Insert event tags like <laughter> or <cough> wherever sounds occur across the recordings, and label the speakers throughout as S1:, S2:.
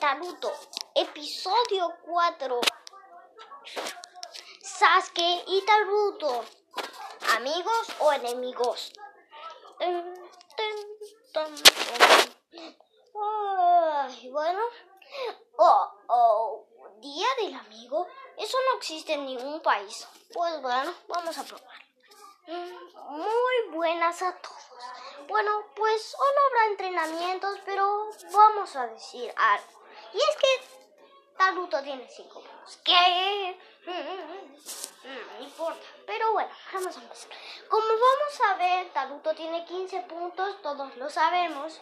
S1: Naruto, episodio 4. Sasuke y Naruto, amigos o enemigos. Ay, bueno. Oh, oh, Día del Amigo. Eso no existe en ningún país. Pues bueno, vamos a probar. Muy buenas a todos. Bueno, pues hoy no habrá entrenamientos, pero vamos a decir algo. Y es que Naruto tiene 5 puntos. ¿Qué? Mm, No importa. Pero bueno, vamos a empezar. Como vamos a ver, Naruto tiene 15 puntos, todos lo sabemos.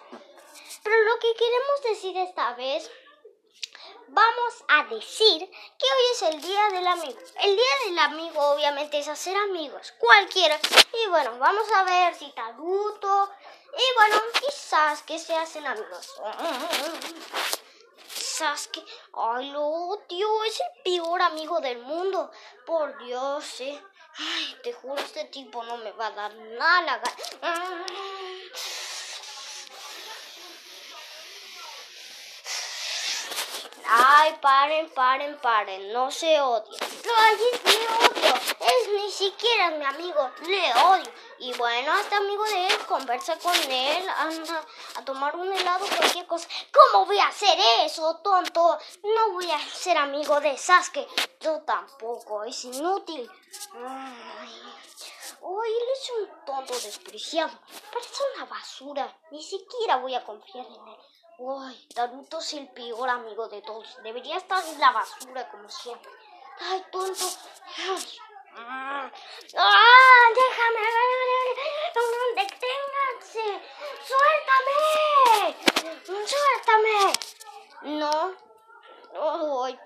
S1: Pero lo que queremos decir esta vez, vamos a decir que hoy es el día del amigo. El día del amigo obviamente es hacer amigos, cualquiera. Y bueno, vamos a ver si Naruto y bueno, quizás que se hacen amigos. Sasuke, ay, lo odio, es el peor amigo del mundo. Por Dios, eh. Ay, te juro, este tipo no me va a dar nada la gana. Ay, paren, paren, paren, no se odien. Ay, es le odio, es ni siquiera mi amigo, le odio. Y bueno, este amigo de él, conversa con él, anda a tomar un helado, cualquier cosa. ¿Cómo voy a hacer eso, tonto? No voy a ser amigo de Sasuke. Yo tampoco, es inútil. Ay. Uy, él es un tonto despreciado. Parece una basura. Ni siquiera voy a confiar en él. Uy, Naruto es el peor amigo de todos. Debería estar en la basura como siempre. Ay, tonto. Ah, déjame. Deténganse. Suéltame. Suéltame. No. Ay,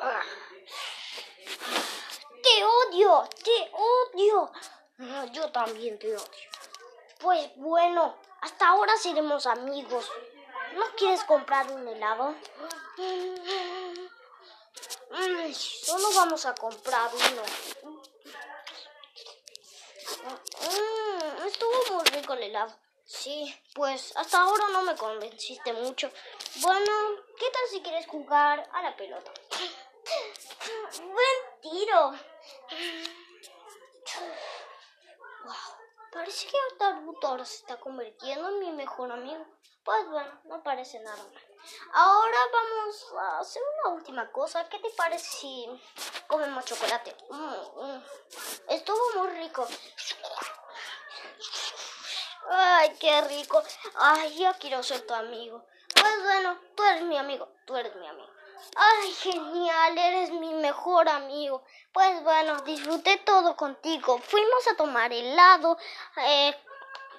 S1: ah. Te odio, te odio. Ah, Yo también te odio. Pues bueno, hasta ahora seremos amigos. ¿No quieres comprar un helado? Solo vamos a comprar uno. Mm, Estuvo muy rico el helado. Sí, pues hasta ahora no me convenciste mucho. Bueno, ¿qué tal si quieres jugar a la pelota? Buen tiro. Wow, parece que ahora se está convirtiendo en mi mejor amigo. Pues bueno, no parece nada mal. Ahora vamos a hacer una última cosa. ¿Qué te parece si comemos chocolate? Mm, mm. Estuvo muy rico. Ay, qué rico. Ay, yo quiero ser tu amigo. Pues bueno, tú eres mi amigo, tú eres mi amigo. Ay, genial, eres mi mejor amigo. Pues bueno, disfruté todo contigo. Fuimos a tomar helado, eh,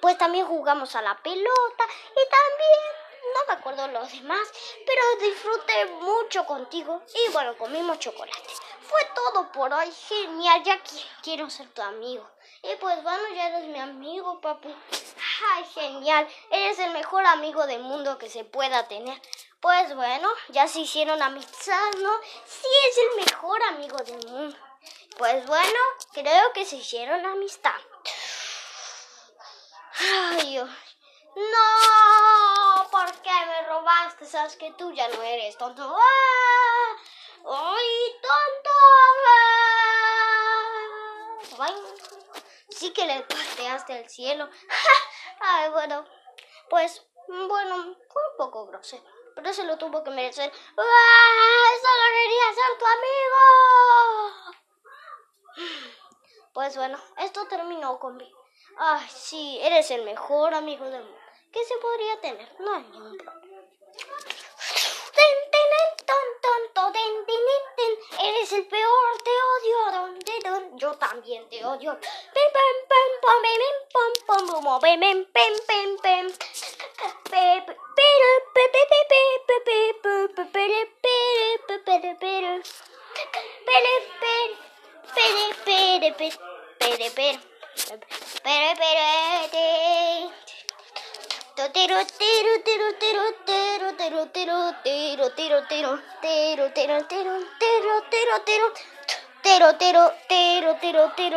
S1: pues también jugamos a la pelota y también, no me acuerdo los demás, pero disfruté mucho contigo y bueno, comimos chocolate. Fue todo por hoy, genial, ya qui- quiero ser tu amigo. Y pues bueno, ya eres mi amigo, papu. Ay, genial, eres el mejor amigo del mundo que se pueda tener. Pues bueno, ya se hicieron amistad, ¿no? Sí, es el mejor amigo del mundo. Pues bueno, creo que se hicieron amistad. Ay, Dios. No, ¿por qué me robaste? Sabes que tú ya no eres tonto. ¡Ah! ¡Ay, tonto! ¡Ah! Ay, sí que le pateaste al cielo. Ay, <laughs> bueno, pues, bueno, fue un poco grosero. Pero se lo tuvo que merecer. ¡Ah! ¡Solo quería ser tu amigo! Pues bueno, esto terminó con B. Ay, sí, eres el mejor amigo del mundo. ¿Qué se podría tener? No hay ningún problema. Eres el peor, te odio. Yo también te odio como pem pem pem pem pero pero pero pero